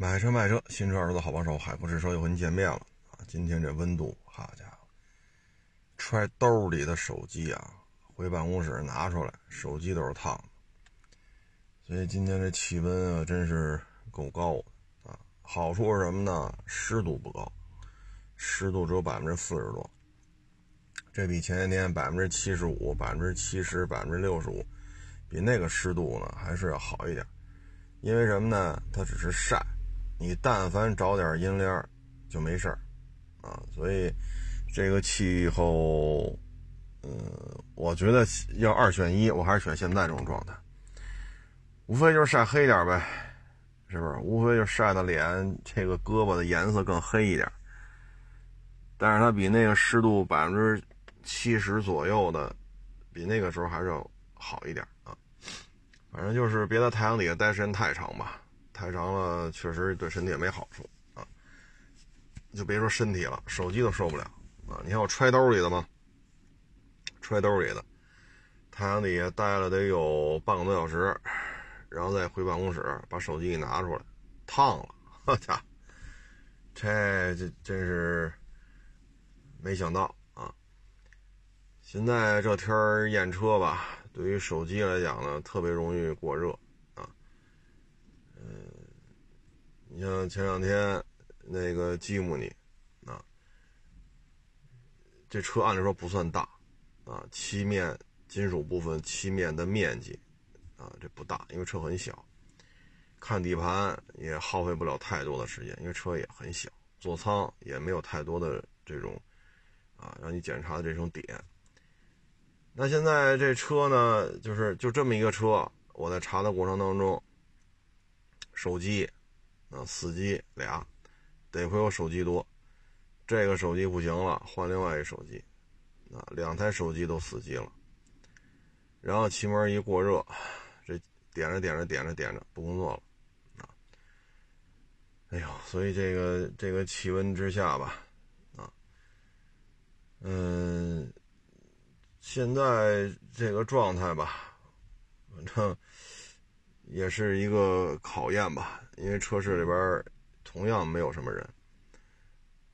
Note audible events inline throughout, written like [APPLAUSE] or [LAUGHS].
买车卖车，新车儿子好帮手，海阔试车又和您见面了啊！今天这温度，好家伙，揣兜里的手机啊，回办公室拿出来，手机都是烫的。所以今天这气温啊，真是够高的啊！好处是什么呢？湿度不高，湿度只有百分之四十多，这比前些天百分之七十五、百分之七十、百分之六十五，比那个湿度呢还是要好一点。因为什么呢？它只是晒。你但凡找点阴凉，就没事儿，啊，所以这个气候，嗯，我觉得要二选一，我还是选现在这种状态，无非就是晒黑点呗，是不是？无非就晒的脸这个胳膊的颜色更黑一点，但是它比那个湿度百分之七十左右的，比那个时候还是要好一点啊。反正就是别在太阳底下待时间太长吧。太长了，确实对身体也没好处啊！就别说身体了，手机都受不了啊！你看我揣兜里的吗？揣兜里的，太阳底下待了得有半个多小时，然后再回办公室把手机给拿出来，烫了！好家伙，这这真是没想到啊！现在这天验车吧，对于手机来讲呢，特别容易过热。你像前两天那个吉姆尼，啊，这车按理说不算大，啊，漆面金属部分漆面的面积，啊，这不大，因为车很小。看底盘也耗费不了太多的时间，因为车也很小，座舱也没有太多的这种，啊，让你检查的这种点。那现在这车呢，就是就这么一个车，我在查的过程当中，手机。啊，死机俩，得亏我手机多，这个手机不行了，换另外一手机，啊，两台手机都死机了，然后气门一过热，这点着点着点着点着不工作了，啊，哎呦，所以这个这个气温之下吧，啊，嗯，现在这个状态吧，反正也是一个考验吧。因为车市里边同样没有什么人，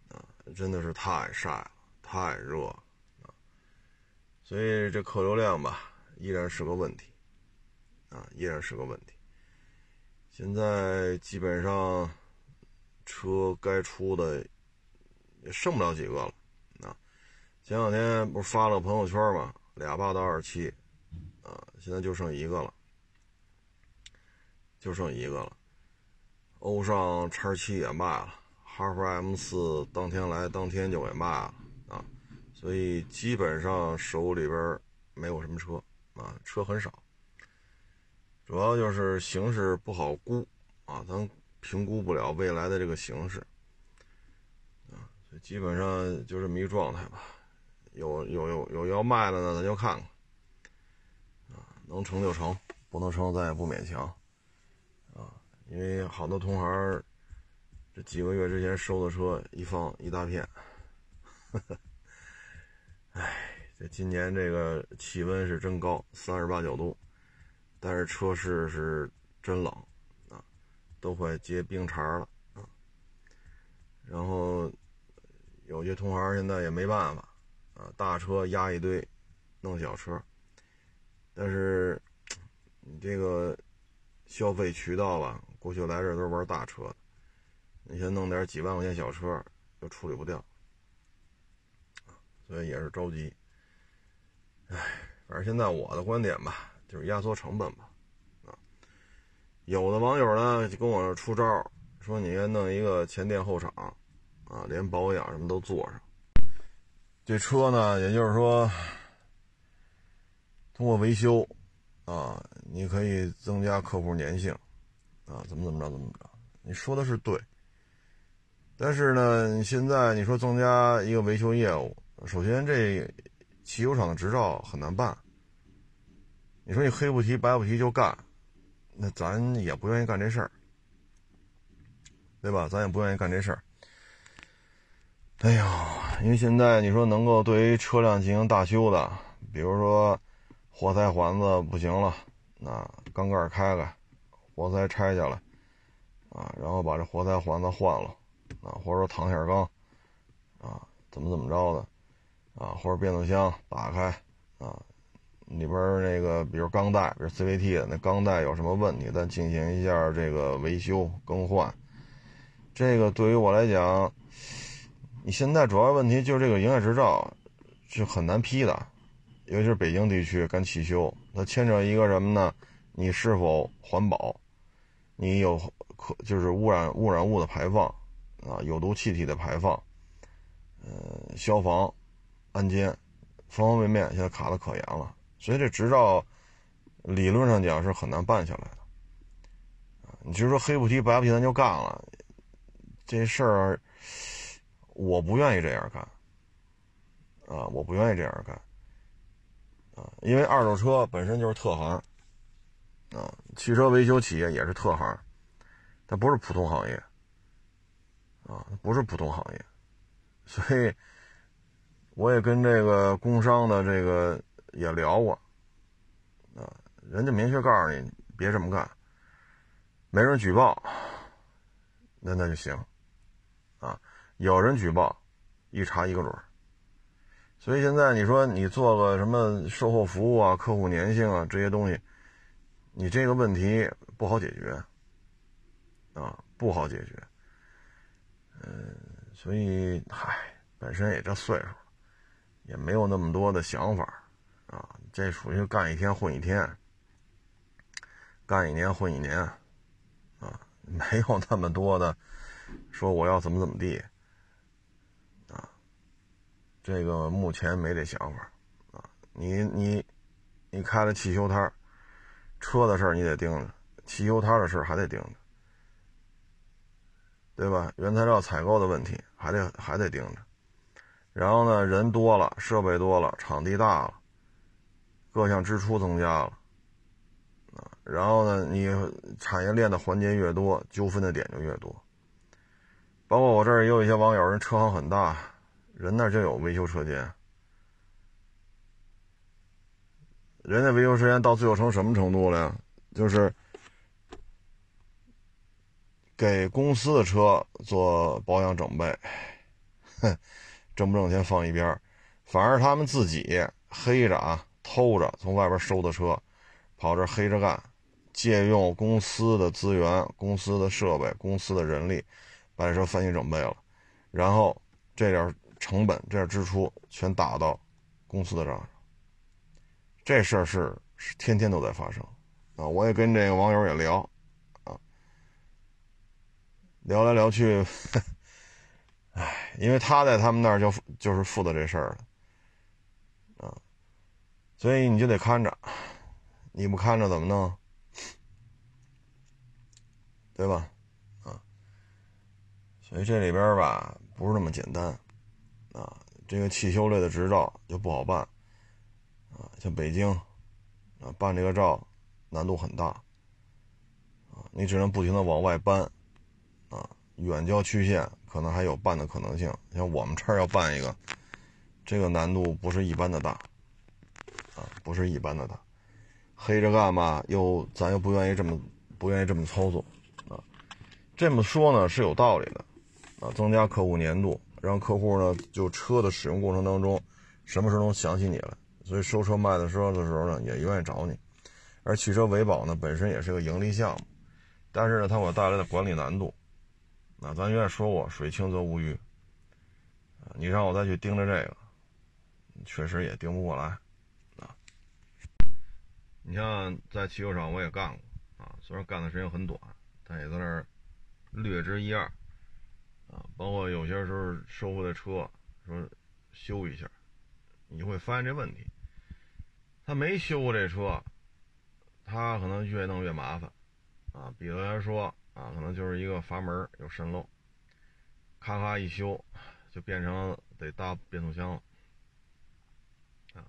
啊，真的是太晒了，太热了，啊，所以这客流量吧依然是个问题，啊，依然是个问题。现在基本上车该出的也剩不了几个了，啊，前两天不是发了朋友圈嘛，俩霸道二七，啊，现在就剩一个了，就剩一个了。欧尚叉七也卖了，哈弗 M 四当天来当天就给卖了啊，所以基本上手里边没有什么车啊，车很少，主要就是形势不好估啊，咱评估不了未来的这个形势啊，所以基本上就这么一状态吧。有有有有要卖的呢，咱就看看啊，能成就成，不能成咱也不勉强。因为好多同行这几个月之前收的车一放一大片，哎，这今年这个气温是真高，三十八九度，但是车市是真冷啊，都快结冰碴了啊。然后有些同行现在也没办法啊，大车压一堆，弄小车，但是 [TSK] 你这个消费渠道吧。过去来这都是玩大车的，你先弄点几万块钱小车，又处理不掉，所以也是着急。唉，反正现在我的观点吧，就是压缩成本吧。啊，有的网友呢就跟我出招，说你该弄一个前店后厂，啊，连保养什么都做上。这车呢，也就是说，通过维修，啊，你可以增加客户粘性。啊，怎么怎么着，怎么着？你说的是对，但是呢，现在你说增加一个维修业务，首先这汽修厂的执照很难办。你说你黑不提白不提就干，那咱也不愿意干这事儿，对吧？咱也不愿意干这事儿。哎呦，因为现在你说能够对于车辆进行大修的，比如说活塞环子不行了，那缸盖开开。活塞拆下来，啊，然后把这活塞环子换了，啊，或者说膛线钢，啊，怎么怎么着的，啊，或者变速箱打开，啊，里边那个比如钢带，比如 CVT 的那钢带有什么问题，再进行一下这个维修更换。这个对于我来讲，你现在主要问题就是这个营业执照是很难批的，尤其是北京地区干汽修，它牵扯一个什么呢？你是否环保？你有可就是污染污染物的排放啊，有毒气体的排放，呃，消防、安监，方方面面现在卡的可严了，所以这执照理论上讲是很难办下来的。你就说黑不提白不提咱就干了，这事儿我不愿意这样干啊，我不愿意这样干啊，因为二手车本身就是特行。啊，汽车维修企业也是特行，它不是普通行业，啊，不是普通行业，所以我也跟这个工商的这个也聊过，啊，人家明确告诉你别这么干，没人举报，那那就行，啊，有人举报，一查一个准，所以现在你说你做个什么售后服务啊、客户粘性啊这些东西。你这个问题不好解决，啊，不好解决，嗯，所以，嗨，本身也这岁数，也没有那么多的想法，啊，这属于干一天混一天，干一年混一年，啊，没有那么多的说我要怎么怎么地，啊，这个目前没这想法，啊，你你你开了汽修摊儿。车的事儿你得盯着，汽修摊的事儿还得盯着，对吧？原材料采购的问题还得还得盯着。然后呢，人多了，设备多了，场地大了，各项支出增加了，啊，然后呢，你产业链的环节越多，纠纷的点就越多。包括我这儿也有一些网友，人车行很大，人那就有维修车间。人家维修时间到最后成什么程度了呀？就是给公司的车做保养整备，哼，挣不挣钱放一边反而他们自己黑着啊，偷着从外边收的车，跑这黑着干，借用公司的资源、公司的设备、公司的人力，把这车翻新整备了，然后这点成本、这点支出全打到公司的账上。这事儿是是天天都在发生，啊，我也跟这个网友也聊，啊，聊来聊去，[LAUGHS] 唉，因为他在他们那儿就就是负责这事儿的，啊，所以你就得看着，你不看着怎么弄，对吧？啊，所以这里边吧不是那么简单，啊，这个汽修类的执照就不好办。啊，像北京，啊，办这个照难度很大，啊，你只能不停的往外搬，啊，远郊区县可能还有办的可能性，像我们这儿要办一个，这个难度不是一般的大，啊，不是一般的大，黑着干嘛？又咱又不愿意这么不愿意这么操作，啊，这么说呢是有道理的，啊，增加客户粘度，让客户呢就车的使用过程当中，什么时候能想起你来？所以收车卖的车的时候呢，也愿意找你。而汽车维保呢，本身也是个盈利项目，但是呢，它给我带来的管理难度。那咱原来说过，水清则无鱼。你让我再去盯着这个，确实也盯不过来。啊，你像在汽修厂我也干过，啊，虽然干的时间很短，但也在那儿略知一二。啊，包括有些时候收回来车，说修一下，你会发现这问题。他没修过这车，他可能越弄越麻烦，啊，比如说啊，可能就是一个阀门有渗漏，咔咔一修，就变成得搭变速箱了，啊，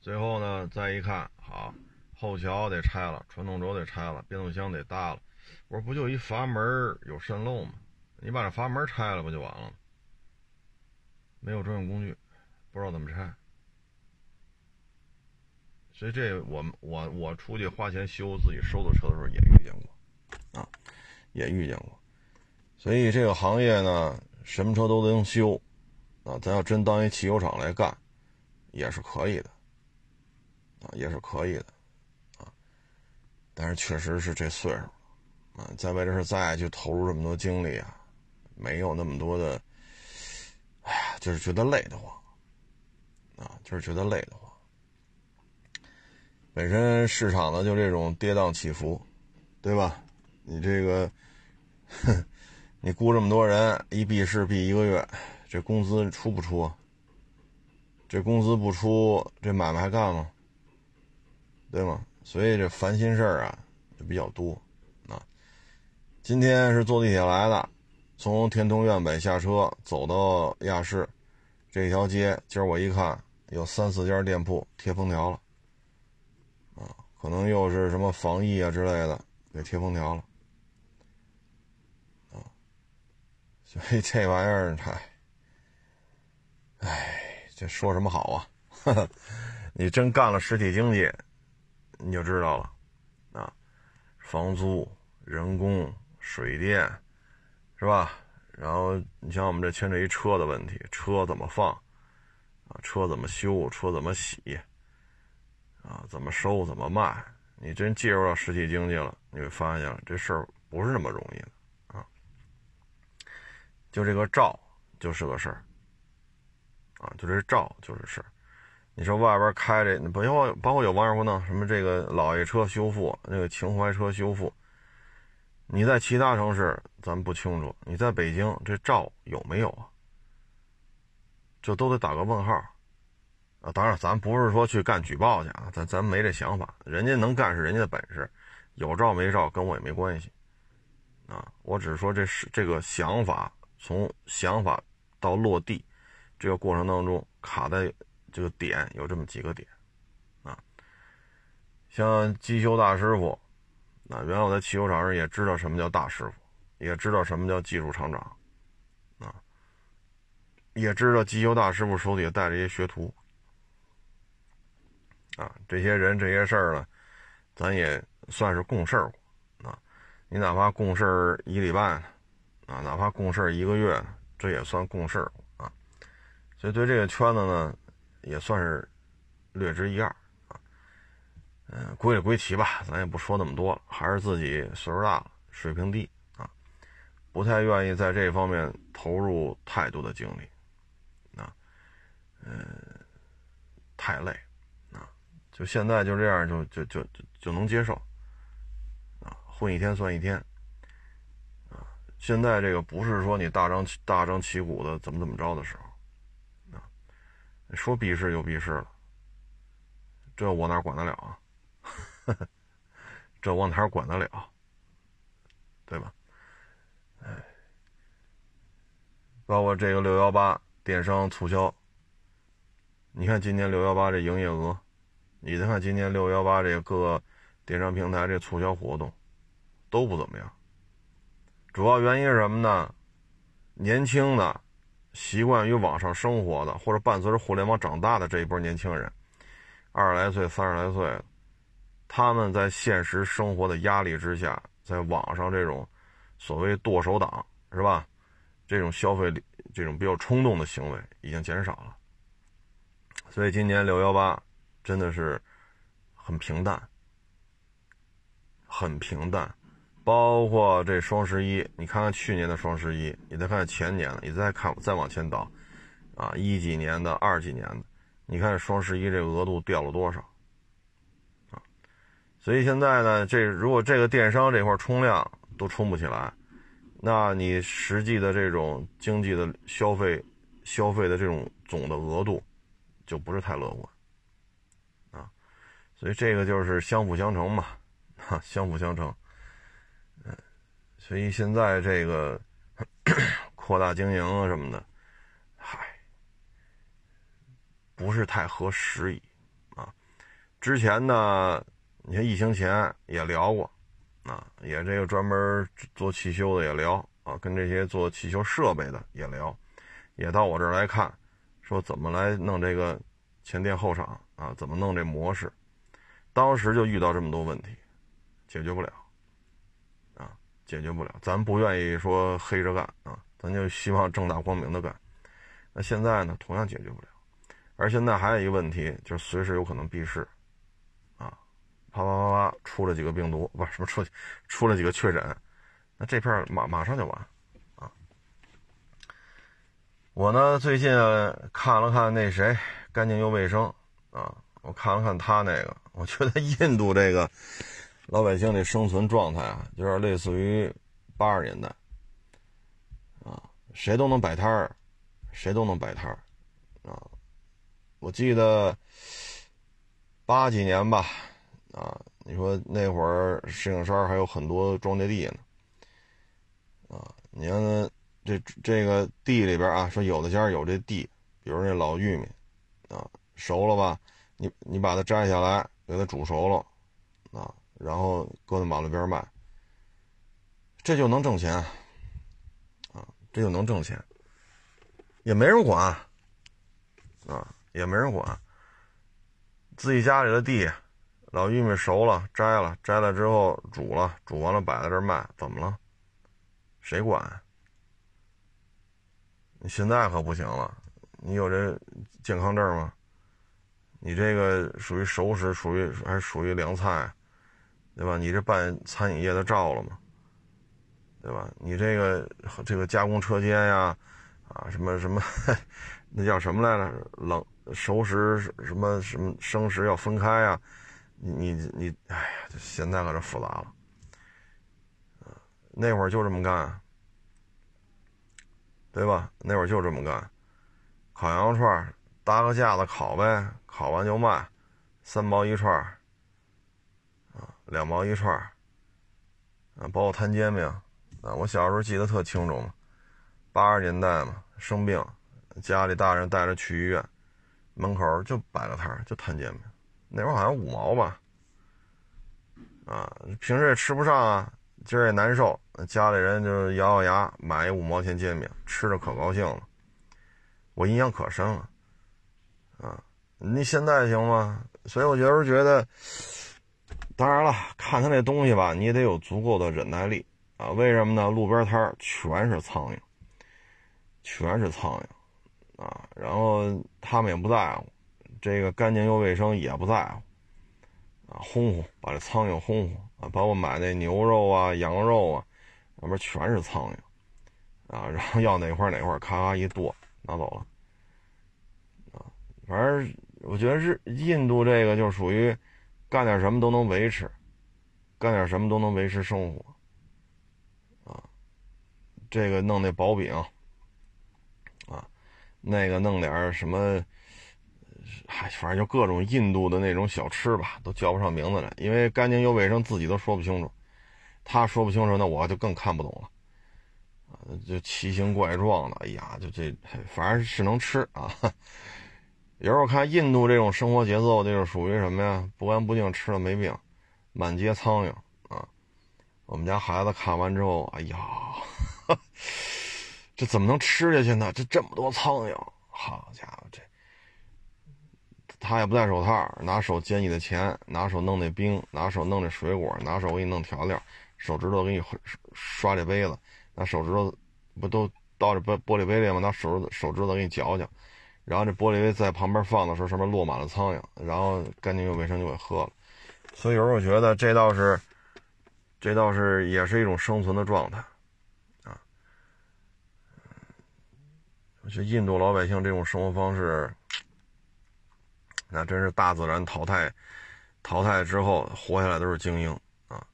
最后呢再一看，好，后桥得拆了，传动轴得拆了，变速箱得搭了，我说不就一阀门有渗漏吗？你把这阀门拆了不就完了？没有专用工具，不知道怎么拆。所以这我我我出去花钱修自己收的车的时候也遇见过，啊，也遇见过，所以这个行业呢，什么车都能修，啊，咱要真当一汽修厂来干，也是可以的，啊，也是可以的，啊，但是确实是这岁数，啊，再为这事再去投入这么多精力啊，没有那么多的，哎呀，就是觉得累得慌，啊，就是觉得累得慌。本身市场呢就这种跌宕起伏，对吧？你这个，哼，你雇这么多人，一闭市闭一个月，这工资出不出？这工资不出，这买卖还干吗？对吗？所以这烦心事儿啊就比较多啊。今天是坐地铁来的，从天通苑北下车，走到亚市这条街，今儿我一看，有三四家店铺贴封条了。可能又是什么防疫啊之类的，给贴封条了，啊，所以这玩意儿，嗨，哎，这说什么好啊？[LAUGHS] 你真干了实体经济，你就知道了，啊，房租、人工、水电，是吧？然后你像我们这牵扯一车的问题，车怎么放，啊，车怎么修，车怎么洗。啊，怎么收怎么卖？你真介入到实体经济了，你会发现这事儿不是那么容易的啊。就这个照就是个事儿啊，就这照就是事儿。你说外边开这，包括包括有网友问呢，什么这个老爷车修复，那个情怀车修复，你在其他城市咱不清楚，你在北京这照有没有啊？这都得打个问号。啊，当然，咱不是说去干举报去啊，咱咱没这想法，人家能干是人家的本事，有照没照跟我也没关系，啊，我只是说这是这个想法从想法到落地这个过程当中卡在这个点有这么几个点，啊，像机修大师傅，那原来我在汽修厂时也知道什么叫大师傅，也知道什么叫技术厂长，啊，也知道机修大师傅手底下带着一些学徒。啊，这些人这些事儿呢，咱也算是共事过啊。你哪怕共事一礼拜，啊，哪怕共事一个月，这也算共事啊。所以对这个圈子呢，也算是略知一二啊。嗯，归了归齐吧，咱也不说那么多了，还是自己岁数大了，水平低啊，不太愿意在这方面投入太多的精力啊。嗯，太累。就现在就这样，就就就就就能接受，啊，混一天算一天，啊，现在这个不是说你大张大张旗鼓的怎么怎么着的时候，啊，说避世就避世了，这我哪管得了啊？[LAUGHS] 这我哪管得了？对吧？哎，包括这个六幺八电商促销，你看今年六幺八这营业额。你再看今年六幺八这个各电商平台这促销活动都不怎么样，主要原因是什么呢？年轻的、习惯于网上生活的，或者伴随着互联网长大的这一波年轻人，二十来岁、三十来岁，他们在现实生活的压力之下，在网上这种所谓剁手党是吧？这种消费这种比较冲动的行为已经减少了，所以今年六幺八。真的是很平淡，很平淡。包括这双十一，你看看去年的双十一，你再看看前年的，你再看再往前倒，啊，一几年的、二几年的，你看双十一这额度掉了多少？啊，所以现在呢，这如果这个电商这块冲量都冲不起来，那你实际的这种经济的消费、消费的这种总的额度就不是太乐观。所以这个就是相辅相成嘛，哈，相辅相成。嗯，所以现在这个 [CLEARS THROAT] 扩大经营啊什么的，嗨，不是太合时宜啊。之前呢，你看疫情前也聊过，啊，也这个专门做汽修的也聊啊，跟这些做汽修设备的也聊，也到我这儿来看，说怎么来弄这个前店后厂啊，怎么弄这模式。当时就遇到这么多问题，解决不了，啊，解决不了。咱不愿意说黑着干啊，咱就希望正大光明的干。那现在呢，同样解决不了。而现在还有一个问题，就是随时有可能闭市，啊，啪啪啪啪出了几个病毒，不是什么出出了几个确诊，那这片马马上就完，啊。我呢最近看了看那谁，干净又卫生啊，我看了看他那个，我觉得印度这个老百姓的生存状态啊，有点类似于八十年代，啊，谁都能摆摊儿，谁都能摆摊儿，啊。我记得八几年吧，啊，你说那会儿石景山还有很多庄稼地呢，啊，你看这这个地里边啊，说有的家有这地，比如那老玉米，啊，熟了吧，你你把它摘下来，给它煮熟了，啊，然后搁在马路边卖，这就能挣钱，啊，这就能挣钱，也没人管，啊。也没人管，自己家里的地，老玉米熟了摘了，摘了之后煮了，煮完了摆在这卖，怎么了？谁管？你现在可不行了，你有这健康证吗？你这个属于熟食，属于还属于凉菜，对吧？你这办餐饮业的照了吗？对吧？你这个这个加工车间呀，啊什么什么，[LAUGHS] 那叫什么来着？冷。熟食什么什么生食要分开啊？你你你，哎呀，现在可是复杂了。那会儿就这么干，对吧？那会儿就这么干，烤羊肉串搭个架子烤呗，烤完就卖，三毛一串啊，两毛一串啊，包括摊煎饼啊。我小时候记得特清楚嘛，八十年代嘛，生病，家里大人带着去医院。门口就摆个摊，就摊煎饼，那会儿好像五毛吧，啊，平时也吃不上啊，今儿也难受，家里人就咬咬牙买一五毛钱煎饼，吃着可高兴了，我印象可深了，你现在行吗？所以我有时候觉得，当然了，看他那东西吧，你也得有足够的忍耐力啊，为什么呢？路边摊全是苍蝇，全是苍蝇。啊，然后他们也不在乎，这个干净又卫生也不在乎，啊，轰轰把这苍蝇轰轰啊，把我买那牛肉啊、羊肉啊，那边全是苍蝇，啊，然后要哪块哪块，咔咔一剁拿走了，啊，反正我觉得是印度这个就属于干点什么都能维持，干点什么都能维持生活，啊，这个弄那薄饼。啊那个弄点什么，嗨，反正就各种印度的那种小吃吧，都叫不上名字来，因为干净又卫生，自己都说不清楚。他说不清楚，那我就更看不懂了。啊，就奇形怪状的，哎呀，就这，反正是能吃啊。有时候看印度这种生活节奏，就是属于什么呀？不干不净，吃了没病，满街苍蝇啊。我们家孩子看完之后，哎呀。[LAUGHS] 这怎么能吃下去呢？这这么多苍蝇，好家伙，这他也不戴手套，拿手捡你的钱，拿手弄那冰，拿手弄那水果，拿手给你弄调料，手指头给你刷这杯子，拿手指头不都倒这玻玻璃杯里吗？拿手指手指头给你搅搅，然后这玻璃杯在旁边放的时候，上面落满了苍蝇，然后干净又卫生就给喝了。所以有时候我觉得这倒是，这倒是也是一种生存的状态。我觉得印度老百姓这种生活方式，那真是大自然淘汰，淘汰之后活下来都是精英啊。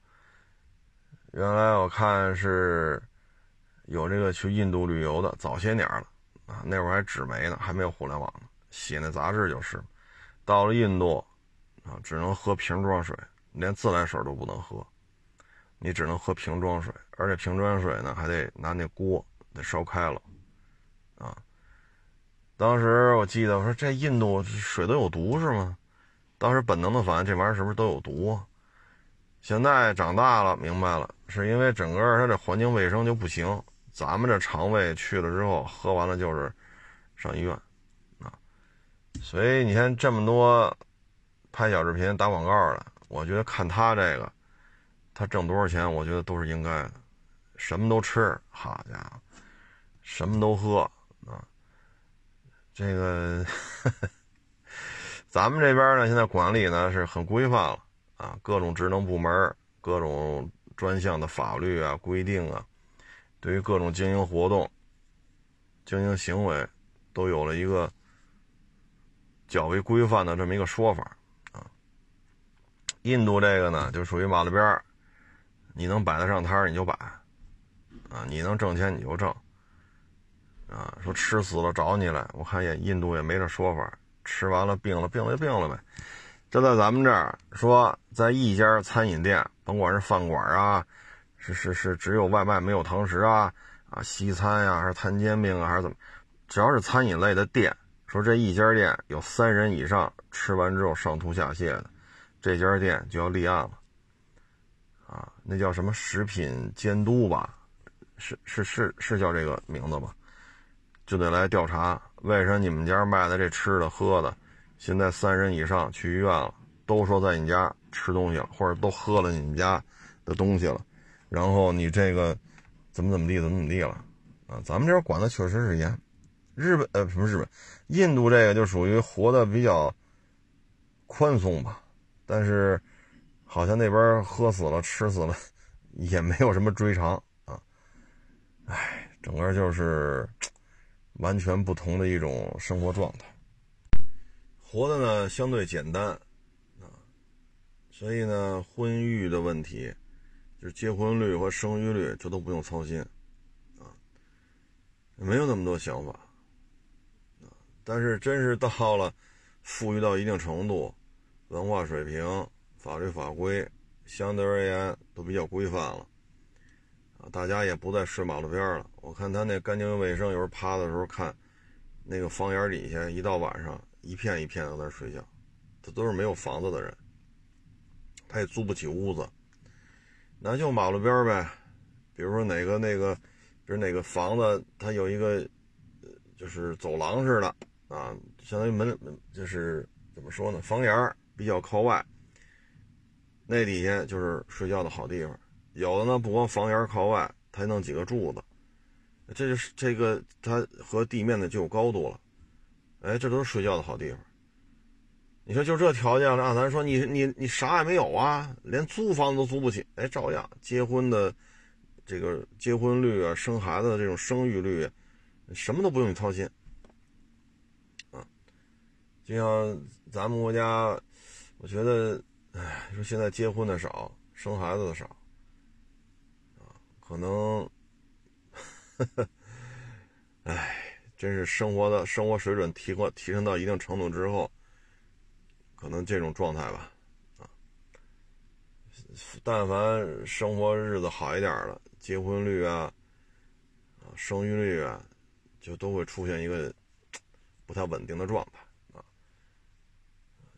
原来我看是有这个去印度旅游的，早些年了啊，那会儿还纸媒呢，还没有互联网呢，写那杂志就是。到了印度啊，只能喝瓶装水，连自来水都不能喝，你只能喝瓶装水，而且瓶装水呢还得拿那锅得烧开了。啊，当时我记得我说这印度水都有毒是吗？当时本能的反应，这玩意儿是不是都有毒啊？现在长大了明白了，是因为整个它这环境卫生就不行。咱们这肠胃去了之后，喝完了就是上医院啊。所以你看这么多拍小视频打广告的，我觉得看他这个，他挣多少钱，我觉得都是应该的，什么都吃，好家伙，什么都喝啊。这个 [LAUGHS] 咱们这边呢，现在管理呢是很规范了啊，各种职能部门、各种专项的法律啊、规定啊，对于各种经营活动、经营行为，都有了一个较为规范的这么一个说法啊。印度这个呢，就属于马路边，你能摆得上摊你就摆，啊，你能挣钱你就挣，啊，说吃死了找你来，我看也印度也没这说法，吃完了病了病了就病了呗。这在咱们这儿说，在一家餐饮店，甭管是饭馆啊，是是是只有外卖没有堂食啊，啊，西餐呀还是摊煎饼啊还是怎么，只要是餐饮类的店，说这一家店有三人以上吃完之后上吐下泻的。这家店就要立案了，啊，那叫什么食品监督吧？是是是是叫这个名字吧？就得来调查，为什么你们家卖的这吃的喝的，现在三人以上去医院了，都说在你家吃东西了，或者都喝了你们家的东西了，然后你这个怎么怎么地，怎么怎么地了？啊，咱们这边管的确实是严，日本呃什么日本，印度这个就属于活的比较宽松吧。但是，好像那边喝死了、吃死了，也没有什么追偿啊。哎，整个就是完全不同的一种生活状态，活的呢相对简单啊，所以呢，婚育的问题，就结婚率和生育率，这都不用操心啊，没有那么多想法啊。但是，真是到了富裕到一定程度。文化水平、法律法规相对而言都比较规范了，啊，大家也不再睡马路边了。我看他那干净卫生，有时候趴的时候看，那个房檐底下，一到晚上一片一片的在那睡觉，这都是没有房子的人，他也租不起屋子，那就马路边呗。比如说哪个那个，比如哪个房子，它有一个，就是走廊似的啊，相当于门就是怎么说呢，房檐比较靠外，那底下就是睡觉的好地方。有的呢，不光房檐靠外，它还弄几个柱子，这就是这个它和地面的就有高度了。哎，这都是睡觉的好地方。你说就这条件了，咱说你你你啥也没有啊，连租房子都租不起，哎，照样结婚的这个结婚率啊，生孩子的这种生育率，什么都不用你操心啊。就像咱们国家。我觉得，哎，说现在结婚的少，生孩子的少，啊，可能，[LAUGHS] 哎，真是生活的生活水准提高提升到一定程度之后，可能这种状态吧，啊，但凡生活日子好一点了，结婚率啊，啊，生育率啊，就都会出现一个不太稳定的状态啊。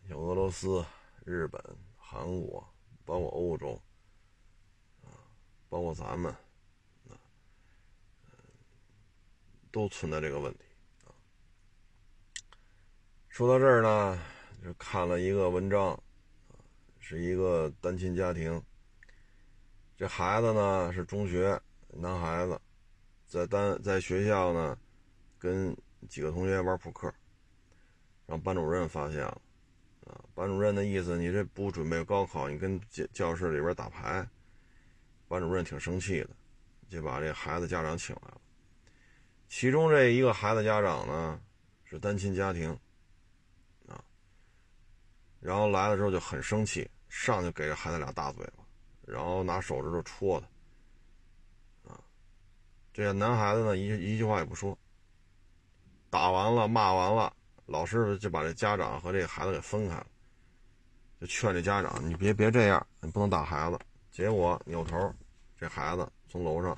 有俄罗斯、日本、韩国，包括欧洲，啊，包括咱们，啊，都存在这个问题啊。说到这儿呢，就看了一个文章，是一个单亲家庭，这孩子呢是中学男孩子，在单在学校呢，跟几个同学玩扑克，让班主任发现了。啊，班主任的意思，你这不准备高考，你跟教教室里边打牌，班主任挺生气的，就把这孩子家长请来了。其中这一个孩子家长呢，是单亲家庭，然后来了之后就很生气，上去给这孩子俩大嘴巴，然后拿手指头戳他，啊，这男孩子呢一一句话也不说，打完了骂完了。老师就把这家长和这孩子给分开了，就劝这家长：“你别别这样，你不能打孩子。”结果扭头，这孩子从楼上，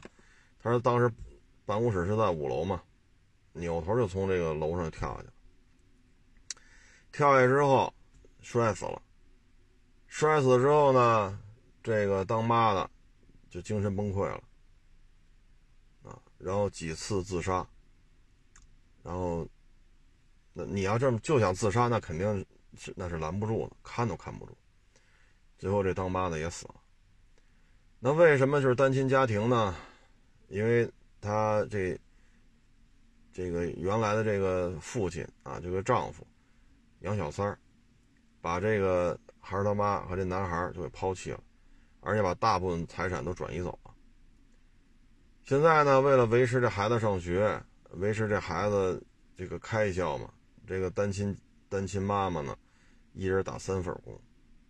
他说当时办公室是在五楼嘛，扭头就从这个楼上跳下去。跳下去之后摔死了，摔死之后呢，这个当妈的就精神崩溃了，啊，然后几次自杀，然后。那你要这么就想自杀，那肯定是那是拦不住的，看都看不住。最后这当妈的也死了。那为什么就是单亲家庭呢？因为他这这个原来的这个父亲啊，这个丈夫杨小三儿，把这个孩儿他妈和这男孩就给抛弃了，而且把大部分财产都转移走了。现在呢，为了维持这孩子上学，维持这孩子这个开销嘛，这个单亲单亲妈妈呢，一人打三份工，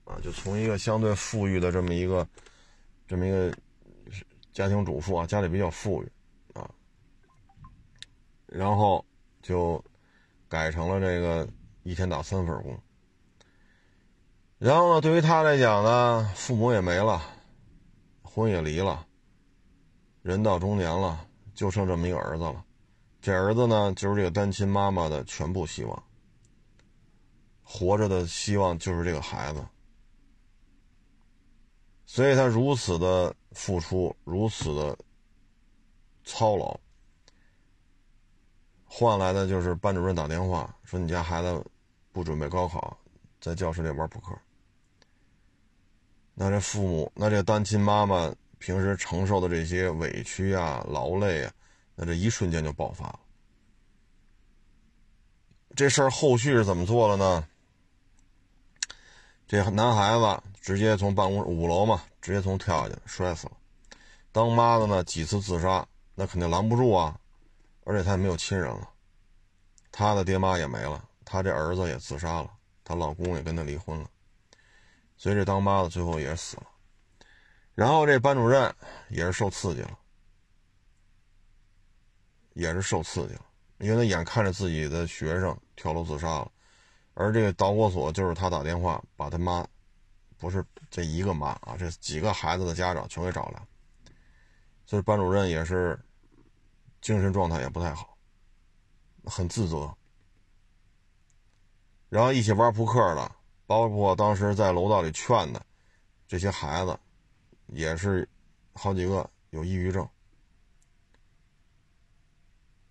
啊，就从一个相对富裕的这么一个这么一个家庭主妇啊，家里比较富裕啊，然后就改成了这个一天打三份工。然后呢，对于他来讲呢，父母也没了，婚也离了。人到中年了，就剩这么一个儿子了。这儿子呢，就是这个单亲妈妈的全部希望。活着的希望就是这个孩子，所以他如此的付出，如此的操劳，换来的就是班主任打电话说：“你家孩子不准备高考，在教室里玩扑克。”那这父母，那这单亲妈妈。平时承受的这些委屈啊、劳累啊，那这一瞬间就爆发了。这事儿后续是怎么做的呢？这男孩子直接从办公五楼嘛，直接从跳下去摔死了。当妈的呢几次自杀，那肯定拦不住啊，而且他也没有亲人了，他的爹妈也没了，他这儿子也自杀了，她老公也跟他离婚了，所以这当妈的最后也死了。然后这班主任也是受刺激了，也是受刺激了，因为他眼看着自己的学生跳楼自杀了，而这个导火索就是他打电话把他妈，不是这一个妈啊，这几个孩子的家长全给找来，所以班主任也是精神状态也不太好，很自责。然后一起玩扑克的，包括当时在楼道里劝的这些孩子。也是好几个有抑郁症，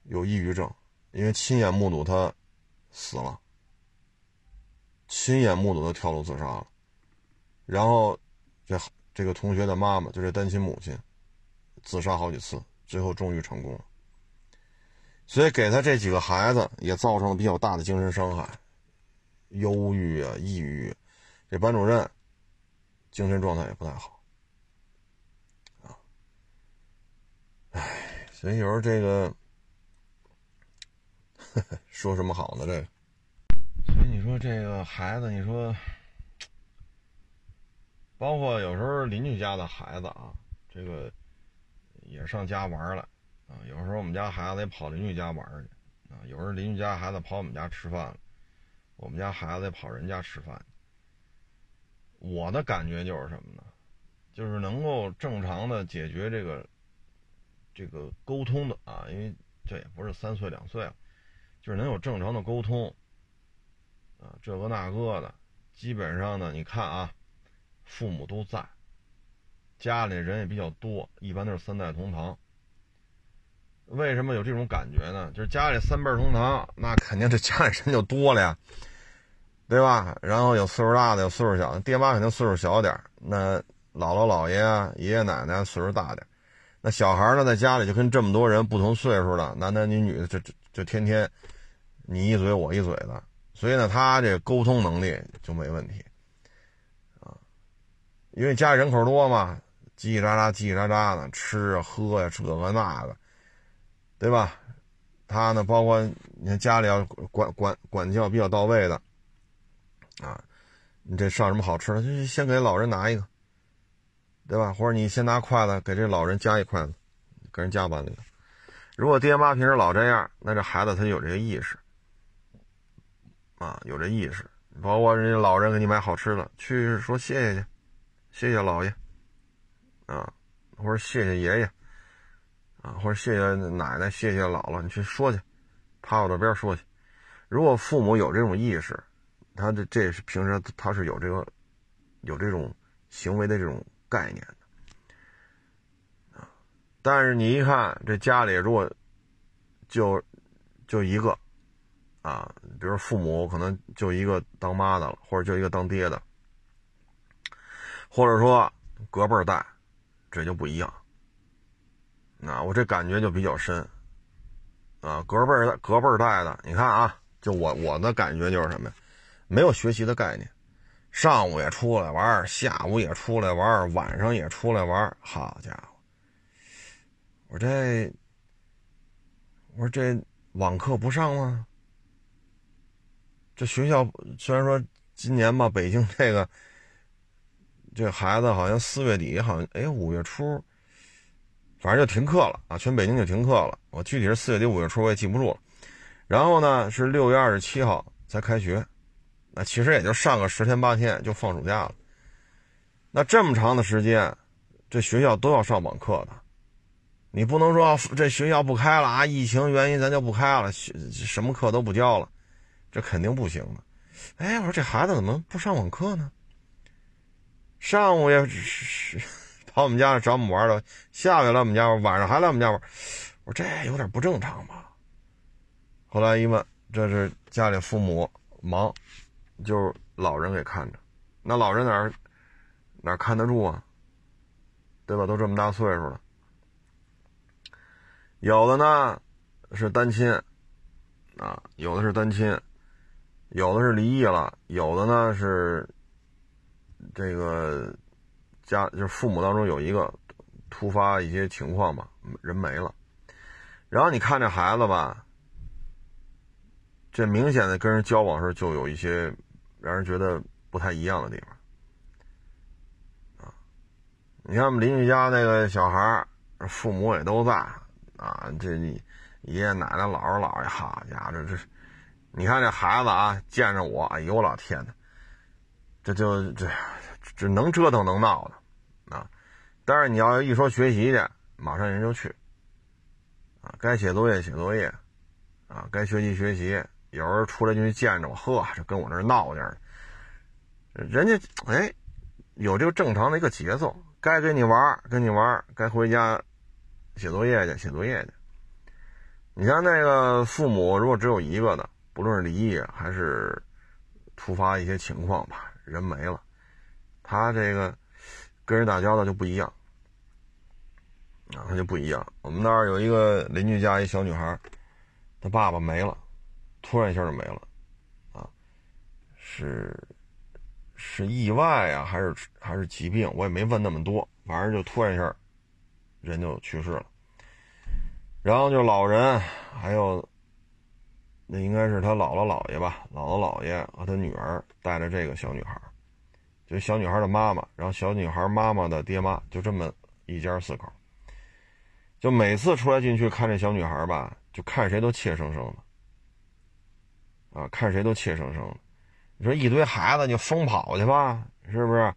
有抑郁症，因为亲眼目睹他死了，亲眼目睹他跳楼自杀了，然后这这个同学的妈妈，就这单亲母亲，自杀好几次，最后终于成功了，所以给他这几个孩子也造成了比较大的精神伤害，忧郁啊，抑郁，这班主任精神状态也不太好啊。唉，所以有时候这个说什么好呢？这个，所以你说这个孩子，你说，包括有时候邻居家的孩子啊，这个也上家玩了啊。有时候我们家孩子也跑邻居家玩去啊。有时候邻居家孩子跑我们家吃饭了，我们家孩子也跑人家吃饭。我的感觉就是什么呢？就是能够正常的解决这个。这个沟通的啊，因为这也不是三岁两岁了，就是能有正常的沟通啊，这个那个的，基本上呢，你看啊，父母都在，家里人也比较多，一般都是三代同堂。为什么有这种感觉呢？就是家里三辈同堂，那肯定这家里人就多了呀，对吧？然后有岁数大的，有岁数小的，爹妈肯定岁数小点那姥姥姥爷啊，爷爷奶奶岁数大点那小孩呢，在家里就跟这么多人不同岁数的男男女女的，就就就天天你一嘴我一嘴的，所以呢，他这沟通能力就没问题啊。因为家里人口多嘛，叽叽喳喳、叽叽喳喳的，吃啊喝呀，这个那个，对吧？他呢，包括你看家里要管管管教比较到位的啊，你这上什么好吃的，就先给老人拿一个。对吧？或者你先拿筷子给这老人夹一筷子，给人夹碗里。如果爹妈平时老这样，那这孩子他就有这个意识啊，有这意识。包括人家老人给你买好吃的，去说谢谢去，谢谢老爷啊，或者谢谢爷爷啊，或者谢谢奶奶，谢谢姥姥，你去说去，趴我这边说去。如果父母有这种意识，他这这是平时他是有这个有这种行为的这种。概念的啊，但是你一看这家里如果就就一个啊，比如父母可能就一个当妈的了，或者就一个当爹的，或者说隔辈儿带，这就不一样啊，我这感觉就比较深，啊，隔辈儿隔辈儿带的，你看啊，就我我的感觉就是什么呀？没有学习的概念，上午也出来玩，下午也出来玩，晚上也出来玩，好家伙！我这，我说这网课不上吗？这学校虽然说今年吧，北京这个这孩子好像四月底，好像哎五月初。反正就停课了啊，全北京就停课了。我具体是四月底五月初我也记不住了。然后呢是六月二十七号才开学，那其实也就上个十天八天就放暑假了。那这么长的时间，这学校都要上网课的，你不能说这学校不开了啊，疫情原因咱就不开了，学什么课都不教了，这肯定不行的。哎，我说这孩子怎么不上网课呢？上午也是。[LAUGHS] 跑我们家找我们玩了，下午来我们家玩，晚上还来我们家玩。我说这有点不正常吧？后来一问，这是家里父母忙，就是老人给看着。那老人哪儿哪看得住啊？对吧？都这么大岁数了。有的呢是单亲啊，有的是单亲，有的是离异了，有的呢是这个。家就是父母当中有一个突发一些情况吧，人没了，然后你看这孩子吧，这明显的跟人交往时候就有一些让人觉得不太一样的地方啊。你看我们邻居家那个小孩父母也都在啊，这你爷爷奶奶、姥姥姥爷，好家伙，这这，你看这孩子啊，见着我，哎呦我老天呐，这就这。只能折腾能闹的，啊！但是你要一说学习去，马上人就去，啊，该写作业写作业，啊，该学习学习。有人出来就去见着我，呵，就跟我这闹去了。人家哎，有这个正常的一个节奏，该跟你玩跟你玩该回家写作业去写作业去。你像那个父母，如果只有一个的，不论是离异还是突发一些情况吧，人没了。他这个跟人打交道就不一样啊，他就不一样。我们那儿有一个邻居家一小女孩，她爸爸没了，突然一下就没了，啊，是是意外啊，还是还是疾病？我也没问那么多，反正就突然一下人就去世了。然后就老人，还有那应该是他姥姥姥爷吧，姥姥姥爷和他女儿带着这个小女孩。就小女孩的妈妈，然后小女孩妈妈的爹妈，就这么一家四口。就每次出来进去看这小女孩吧，就看谁都怯生生的，啊，看谁都怯生生的。你说一堆孩子就疯跑去吧，是不是？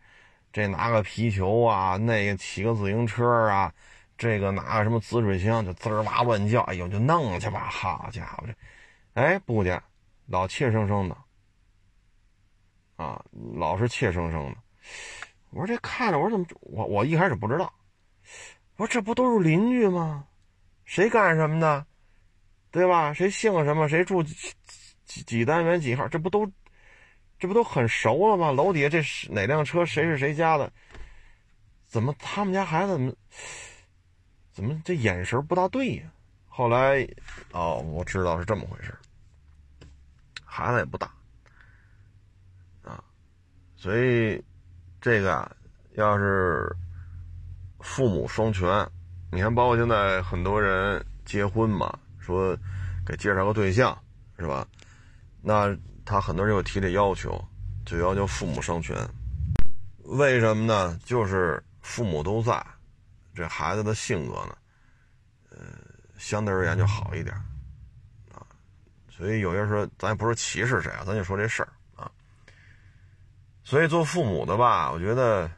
这拿个皮球啊，那个骑个自行车啊，这个拿个什么紫水枪就滋儿哇乱叫，哎呦，就弄去吧，好家伙这，哎，不去，老怯生生的。啊，老是怯生生的。我说这看着，我说怎么我我一开始不知道。我说这不都是邻居吗？谁干什么的，对吧？谁姓什么？谁住几几单元几号？这不都这不都很熟了吗？楼底下这是哪辆车？谁是谁家的？怎么他们家孩子怎么怎么这眼神不大对呀？后来哦，我知道是这么回事。孩子也不大。啊所以，这个啊，要是父母双全，你看，包括现在很多人结婚嘛，说给介绍个对象，是吧？那他很多人又提这要求，就要求父母双全。为什么呢？就是父母都在，这孩子的性格呢，呃，相对而言就好一点啊。所以有些时候，咱也不是歧视谁啊，咱就说这事儿啊。所以做父母的吧，我觉得，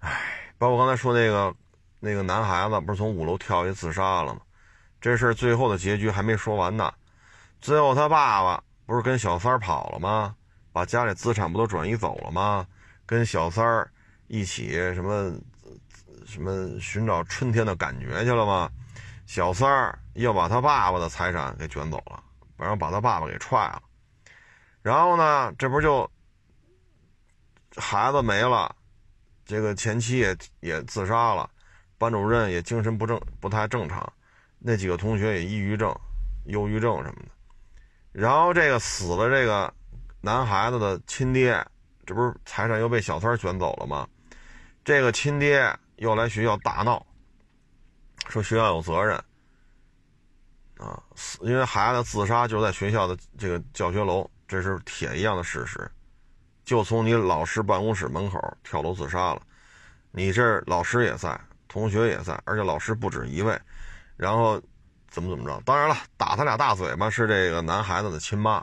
唉，包括刚才说那个那个男孩子，不是从五楼跳下去自杀了吗？这事儿最后的结局还没说完呢。最后他爸爸不是跟小三儿跑了吗？把家里资产不都转移走了吗？跟小三儿一起什么什么寻找春天的感觉去了吗？小三儿又把他爸爸的财产给卷走了，然后把他爸爸给踹了。然后呢，这不就？孩子没了，这个前妻也也自杀了，班主任也精神不正不太正常，那几个同学也抑郁症、忧郁症什么的。然后这个死了这个男孩子的亲爹，这不是财产又被小三卷走了吗？这个亲爹又来学校大闹，说学校有责任啊，死因为孩子自杀就在学校的这个教学楼，这是铁一样的事实，就从你老师办公室门口跳楼自杀了，你这老师也在。同学也在，而且老师不止一位，然后怎么怎么着？当然了，打他俩大嘴巴是这个男孩子的亲妈，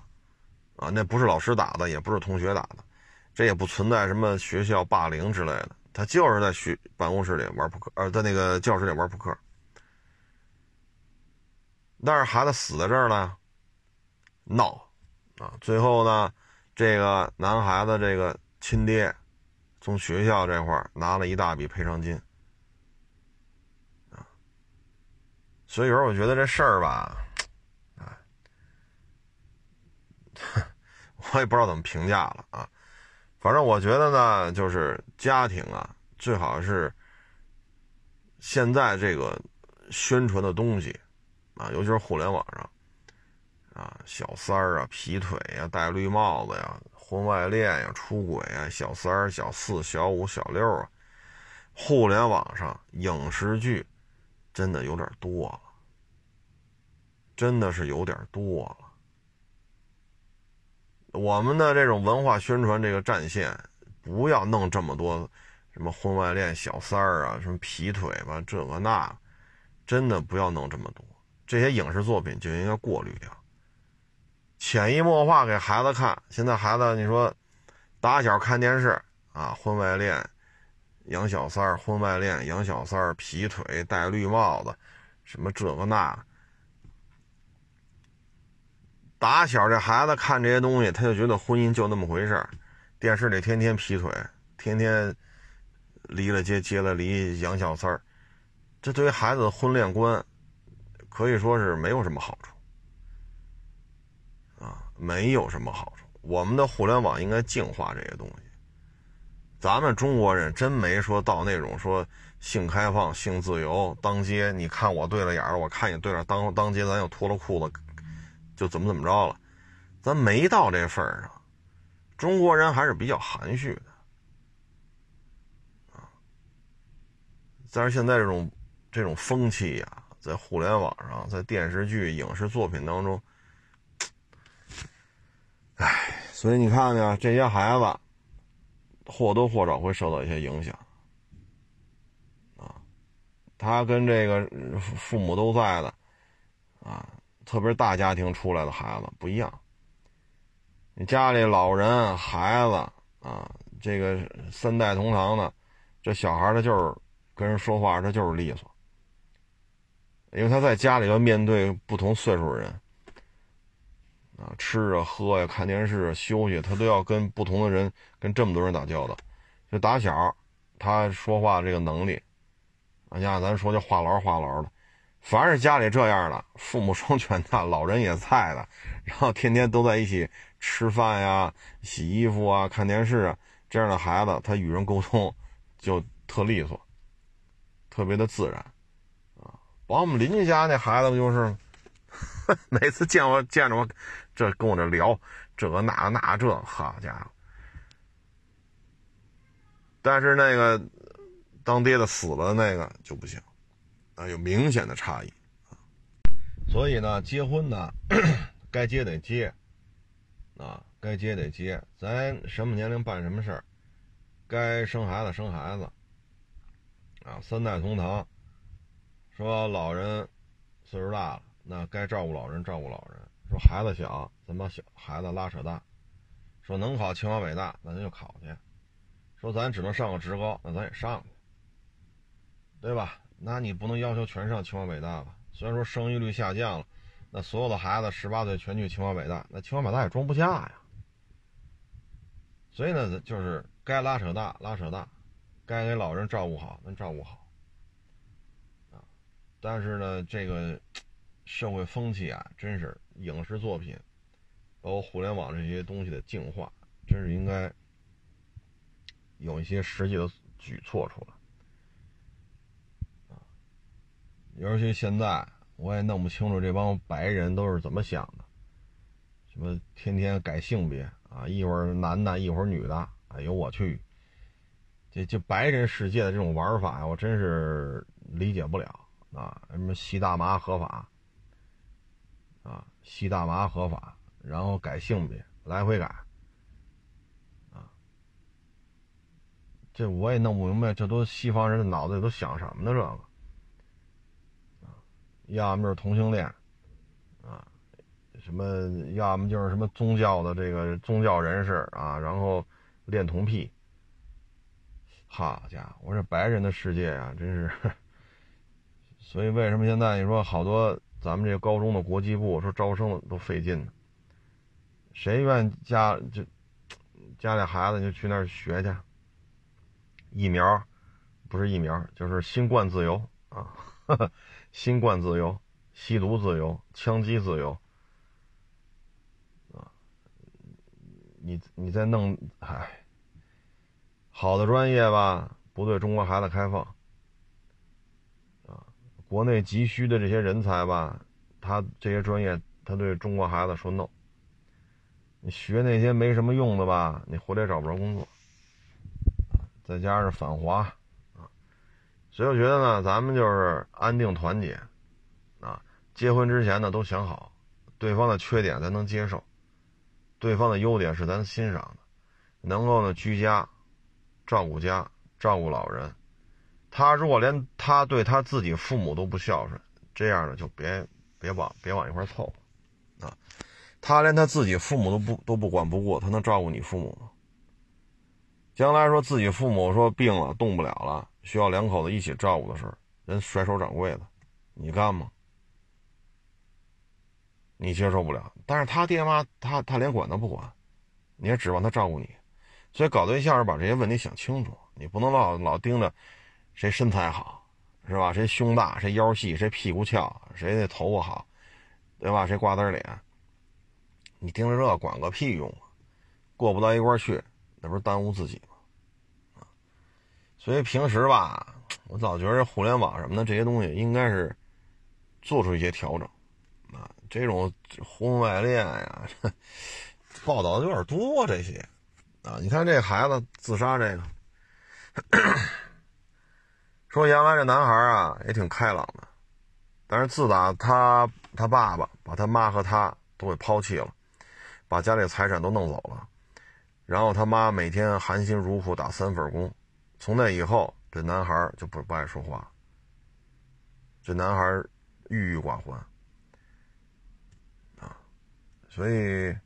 啊，那不是老师打的，也不是同学打的，这也不存在什么学校霸凌之类的，他就是在学办公室里玩扑克，呃，在那个教室里玩扑克。但是孩子死在这儿了，闹，啊，最后呢，这个男孩子这个亲爹从学校这块拿了一大笔赔偿金。所以有时候我觉得这事儿吧，啊，[LAUGHS] 我也不知道怎么评价了啊。反正我觉得呢，就是家庭啊，最好是现在这个宣传的东西啊，尤其是互联网上啊，小三儿啊、劈腿呀、戴绿帽子呀、婚外恋呀、出轨呀、小三儿、小四、小五、小六啊，互联网上影视剧。真的有点多了，真的是有点多了。我们的这种文化宣传这个战线，不要弄这么多什么婚外恋、小三儿啊，什么劈腿吧，这个那，真的不要弄这么多。这些影视作品就应该过滤掉，潜移默化给孩子看。现在孩子，你说打小看电视啊，婚外恋。养小三儿、婚外恋、养小三儿、劈腿、戴绿帽子，什么这个那，打小这孩子看这些东西，他就觉得婚姻就那么回事儿。电视里天天劈腿，天天离了结，结了离，养小三儿，这对于孩子的婚恋观可以说是没有什么好处啊，没有什么好处。我们的互联网应该净化这些东西。咱们中国人真没说到那种说性开放、性自由、当街，你看我对了眼儿，我看你对了，当当街咱又脱了裤子，就怎么怎么着了，咱没到这份儿上。中国人还是比较含蓄的啊。但是现在这种这种风气呀，在互联网上，在电视剧、影视作品当中，唉，所以你看看这些孩子。或多或少会受到一些影响，啊，他跟这个父母都在的，啊，特别是大家庭出来的孩子不一样。你家里老人、孩子啊，这个三代同堂的，这小孩他就是跟人说话，他就是利索，因为他在家里要面对不同岁数的人。啊，吃啊，喝呀，看电视、啊休息，他都要跟不同的人，跟这么多人打交道。就打小，他说话这个能力，啊，像咱说就话痨话痨的。凡是家里这样的，父母双全的，老人也在的，然后天天都在一起吃饭呀、洗衣服啊、看电视啊，这样的孩子，他与人沟通就特利索，特别的自然。啊，包括我们邻居家那孩子不就是，[LAUGHS] 每次见我见着我。这跟我这聊，这个那个那这，好家伙！但是那个当爹的死了那个就不行，啊，有明显的差异。所以呢，结婚呢，[CLEARS THROAT] 该结得结，啊，该结得结。咱什么年龄办什么事儿，该生孩子生孩子，啊，三代同堂。说老人岁数大了，那该照顾老人照顾老人。说孩子小，咱把小孩子拉扯大。说能考清华北大，那咱就考去。说咱只能上个职高，那咱也上，对吧？那你不能要求全上清华北大吧？虽然说生育率下降了，那所有的孩子十八岁全去清华北大，那清华北大也装不下呀。所以呢，就是该拉扯大拉扯大，该给老人照顾好咱照顾好。啊，但是呢，这个社会风气啊，真是。影视作品，包括互联网这些东西的净化，真是应该有一些实际的举措出来！尤其现在，我也弄不清楚这帮白人都是怎么想的，什么天天改性别啊，一会儿男的，一会儿女的，哎呦我去！这这白人世界的这种玩法，我真是理解不了啊！什么吸大麻合法啊，吸大麻合法，然后改性别，来回改啊！这我也弄不明白，这都西方人的脑子里都想什么呢？这个啊，要么就是同性恋啊，什么要么就是什么宗教的这个宗教人士啊，然后恋童癖。好家伙，我这白人的世界啊，真是。[LAUGHS] 所以为什么现在你说好多咱们这个高中的国际部说招生都费劲呢？谁愿家就家里孩子就去那儿学去？疫苗不是疫苗，就是新冠自由啊！[LAUGHS] 新冠自由、吸毒自由、枪击自由啊！你你再弄，唉。好的专业吧，不对中国孩子开放，国内急需的这些人才吧，他这些专业他对中国孩子说 no。你学那些没什么用的吧，你回来找不着工作，再加上反华，啊，所以我觉得呢，咱们就是安定团结，啊，结婚之前呢都想好，对方的缺点咱能接受，对方的优点是咱欣赏的，能够呢居家。照顾家，照顾老人，他如果连他对他自己父母都不孝顺，这样的就别别往别往一块凑，啊，他连他自己父母都不都不管不顾，他能照顾你父母吗？将来说自己父母说病了动不了了，需要两口子一起照顾的时候，人甩手掌柜的，你干吗？你接受不了，但是他爹妈他他连管都不管，你也指望他照顾你。所以搞对象是把这些问题想清楚，你不能老老盯着谁身材好，是吧？谁胸大，谁腰细，谁屁股翘，谁那头发好，对吧？谁瓜子脸？你盯着这管个屁用啊！过不到一块去，那不是耽误自己吗？啊！所以平时吧，我早觉得互联网什么的这些东西应该是做出一些调整啊。这种婚外恋呀，[LAUGHS] 报道的有点多，这些。啊，你看这孩子自杀，这个说原来这男孩啊也挺开朗的，但是自打他他爸爸把他妈和他都给抛弃了，把家里财产都弄走了，然后他妈每天含辛茹苦打三份工，从那以后这男孩就不不爱说话，这男孩郁郁寡欢啊，所以，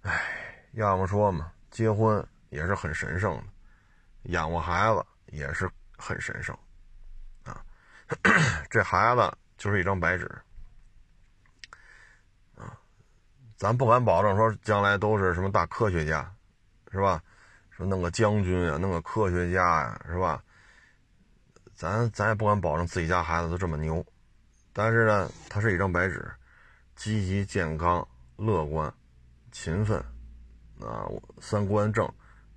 唉。要么说嘛，结婚也是很神圣的，养活孩子也是很神圣，啊，这孩子就是一张白纸，啊，咱不敢保证说将来都是什么大科学家，是吧？说弄个将军啊，弄个科学家呀，是吧？咱咱也不敢保证自己家孩子都这么牛，但是呢，他是一张白纸，积极、健康、乐观、勤奋。啊，三观正，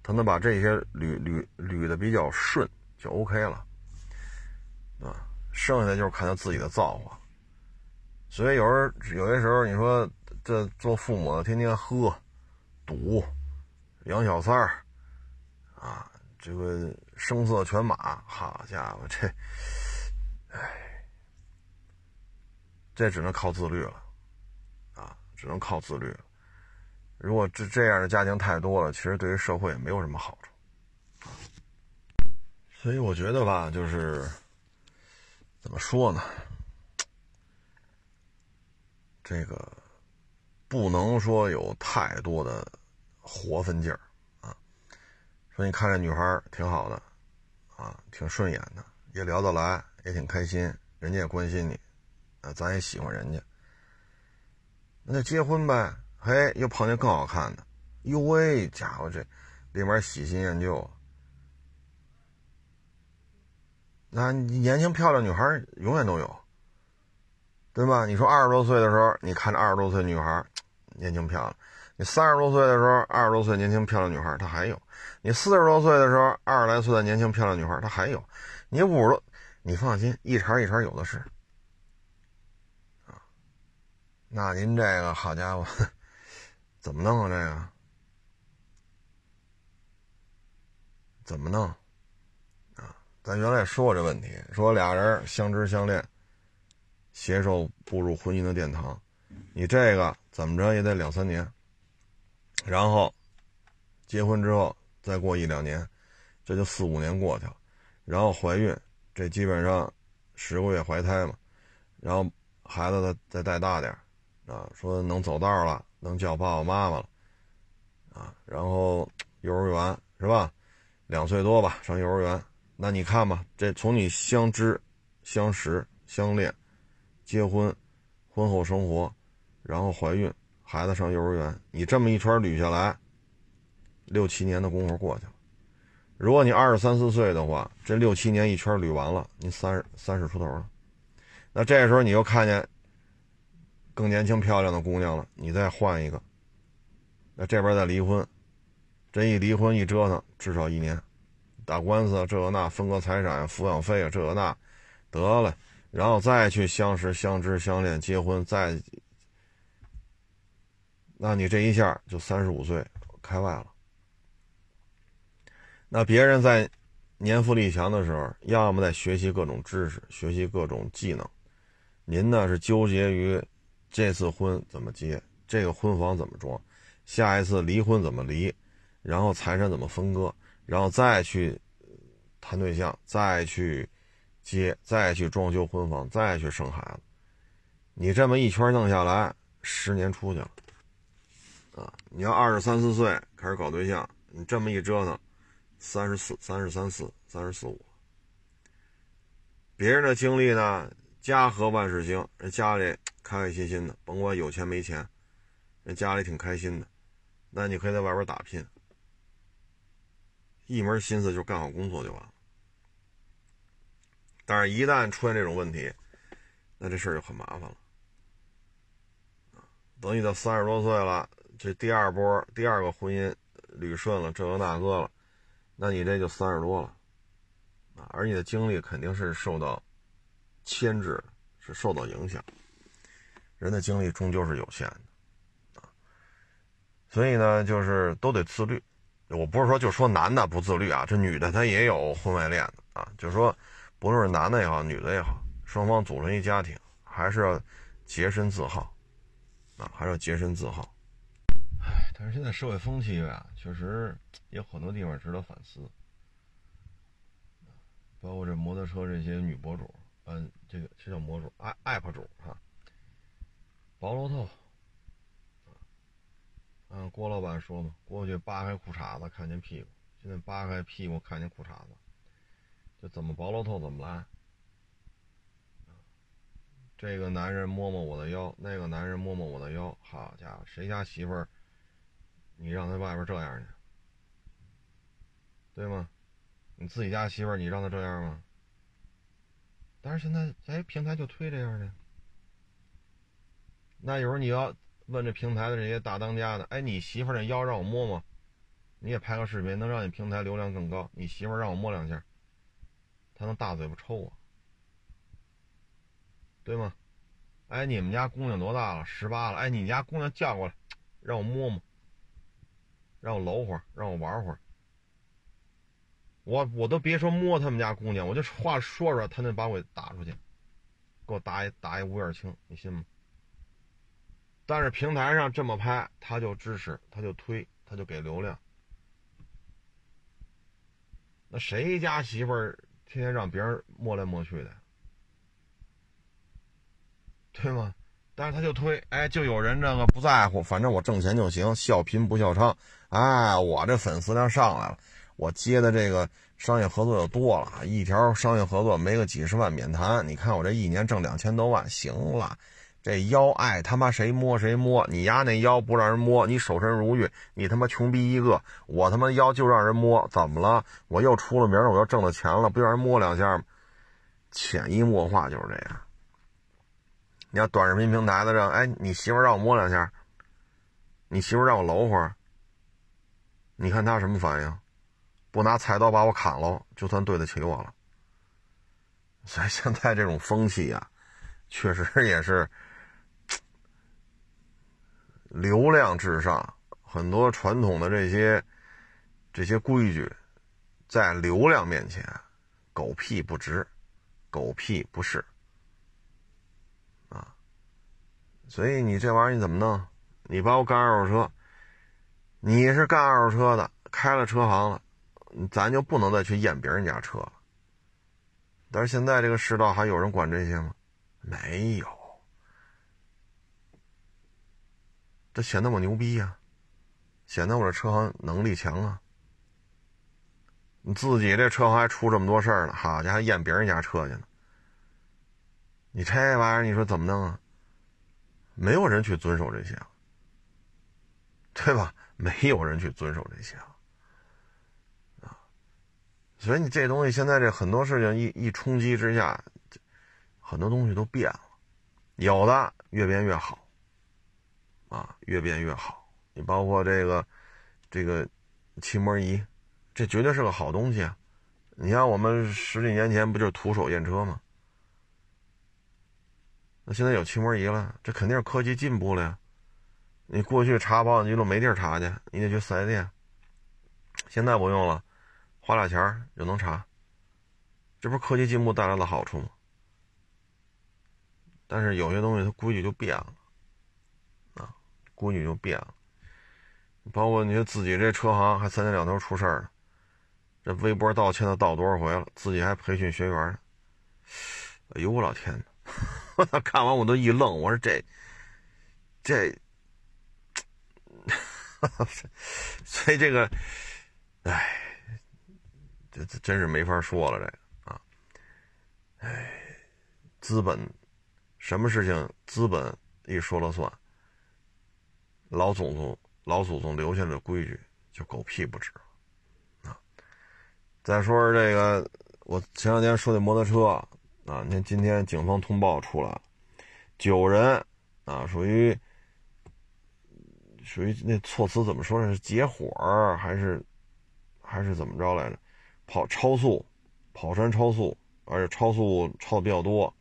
他能把这些捋捋捋的比较顺，就 OK 了，啊，剩下的就是看他自己的造化。所以有时候有些时候，你说这做父母的天天喝、赌、养小三儿，啊，这个声色犬马，好家伙，这，哎，这只能靠自律了，啊，只能靠自律了。如果这这样的家庭太多了，其实对于社会也没有什么好处，所以我觉得吧，就是怎么说呢？这个不能说有太多的活分劲儿啊。说你看这女孩挺好的啊，挺顺眼的，也聊得来，也挺开心，人家也关心你，啊，咱也喜欢人家，那就结婚呗。嘿，又碰见更好看的，哟喂，家伙这里面喜新厌旧。那年轻漂亮女孩永远都有，对吧？你说二十多岁的时候，你看着二十多岁女孩 [TSK] 年轻漂亮；你三十多岁的时候，二十多岁年轻漂亮女孩她还有；你四十多岁的时候，二十来岁的年轻漂亮女孩她还有；你五十多，你放心，一茬一茬有的是。那您这个好家伙，怎么弄啊？这个怎么弄？咱原来说过这问题，说俩人相知相恋，携手步入婚姻的殿堂，你这个怎么着也得两三年，然后结婚之后再过一两年，这就四五年过去了，然后怀孕。这基本上十个月怀胎嘛，然后孩子再再带大点啊，说能走道了，能叫爸爸妈妈了，啊，然后幼儿园是吧？两岁多吧，上幼儿园。那你看吧，这从你相知、相识、相恋、结婚、婚后生活，然后怀孕，孩子上幼儿园，你这么一圈捋下来，六七年的功夫过去了。如果你二十三四岁的话，这六七年一圈捋完了，你三十三十出头了。那这时候你又看见更年轻漂亮的姑娘了，你再换一个，那这边再离婚，这一离婚一折腾，至少一年，打官司这个那，分割财产、抚养费啊这个那，得了，然后再去相识、相知、相恋、结婚，再，那你这一下就三十五岁开外了。那别人在年富力强的时候，要么在学习各种知识、学习各种技能，您呢是纠结于这次婚怎么结，这个婚房怎么装，下一次离婚怎么离，然后财产怎么分割，然后再去谈对象，再去接，再去装修婚房，再去生孩子。你这么一圈弄下来，十年出去了啊！你要二十三四岁开始搞对象，你这么一折腾。三十四、三十三四、三十四五，别人的经历呢？家和万事兴，人家里开开心心的，甭管有钱没钱，人家里挺开心的。那你可以在外边打拼，一门心思就干好工作就完了。但是，一旦出现这种问题，那这事儿就很麻烦了。等你到三十多岁了，这第二波、第二个婚姻捋顺了，这个那个了。那你这就三十多了，而你的精力肯定是受到牵制，是受到影响。人的精力终究是有限的，所以呢，就是都得自律。我不是说就说男的不自律啊，这女的她也有婚外恋的啊。就是说，不论是男的也好，女的也好，双方组成一家庭，还是要洁身自好，啊，还是要洁身自好。唉，但是现在社会风气啊，确实有很多地方值得反思，包括这摩托车这些女博主，嗯，这个这叫博主，app 主哈，薄露透，嗯，郭老板说嘛，过去扒开裤衩子看见屁股，现在扒开屁股看见裤衩子，就怎么薄露透怎么来，这个男人摸摸我的腰，那个男人摸摸我的腰，好家伙，谁家媳妇儿？你让他外边这样去，对吗？你自己家媳妇儿，你让他这样吗？但是现在，哎，平台就推这样的。那有时候你要问这平台的这些大当家的，哎，你媳妇儿那腰让我摸摸，你也拍个视频，能让你平台流量更高。你媳妇让我摸两下，他能大嘴巴抽我，对吗？哎，你们家姑娘多大了？十八了。哎，你家姑娘叫过来，让我摸摸。让我搂会儿，让我玩会儿，我我都别说摸他们家姑娘，我就话说说，他能把我打出去，给我打一打一五眼青，你信吗？但是平台上这么拍，他就支持，他就推，他就给流量。那谁家媳妇儿天天让别人摸来摸去的，对吗？但是他就推，哎，就有人这个不在乎，反正我挣钱就行，笑贫不笑娼。哎，我这粉丝量上来了，我接的这个商业合作就多了，一条商业合作没个几十万免谈。你看我这一年挣两千多万，行了，这腰爱他妈谁摸谁摸，你丫那腰不让人摸，你守身如玉，你他妈穷逼一个，我他妈腰就让人摸，怎么了？我又出了名了，我又挣了钱了，不让人摸两下吗？潜移默化就是这样。你要短视频平台的这，哎，你媳妇让我摸两下，你媳妇让我搂会儿，你看他什么反应？不拿菜刀把我砍了，就算对得起我了。所以现在这种风气啊，确实也是流量至上，很多传统的这些这些规矩，在流量面前，狗屁不值，狗屁不是啊。所以你这玩意儿你怎么弄？你把我干二手车，你是干二手车的，开了车行了，咱就不能再去验别人家车了。但是现在这个世道还有人管这些吗？没有，显得我牛逼呀，显得我这车行能力强啊。你自己这车行还出这么多事儿呢，好家伙，验别人家车去呢。你这玩意儿，你说怎么弄啊？没有人去遵守这些，对吧？没有人去遵守这些啊。所以你这东西现在这很多事情一一冲击之下，很多东西都变了，有的越变越好，啊，越变越好。你包括这个这个漆膜仪，这绝对是个好东西啊！你像我们十几年前不就是徒手验车吗？那现在有漆膜仪了，这肯定是科技进步了呀。你过去查保养记录没地儿查去，你得去四 S 店，现在不用了。花俩钱就能查，这不是科技进步带来的好处吗？但是有些东西它规矩就变了，啊，规矩就变了。包括你说自己这车行还三天两头出事儿了，这微博道歉都道多少回了，自己还培训学员呢。哎呦我老天哪！[LAUGHS] 我操，看完我都一愣，我说这这，[LAUGHS] 所以这个，哎。这这真是没法说了，这个啊，哎，资本，什么事情资本一说了算，老祖宗老祖宗留下的规矩就狗屁不值啊！再说说这个，我前两天说的摩托车啊，你看今天警方通报出来了，九人啊，属于属于那措辞怎么说呢？是结伙还是还是怎么着来着？跑超速，跑山超速，而且超速超的比较多，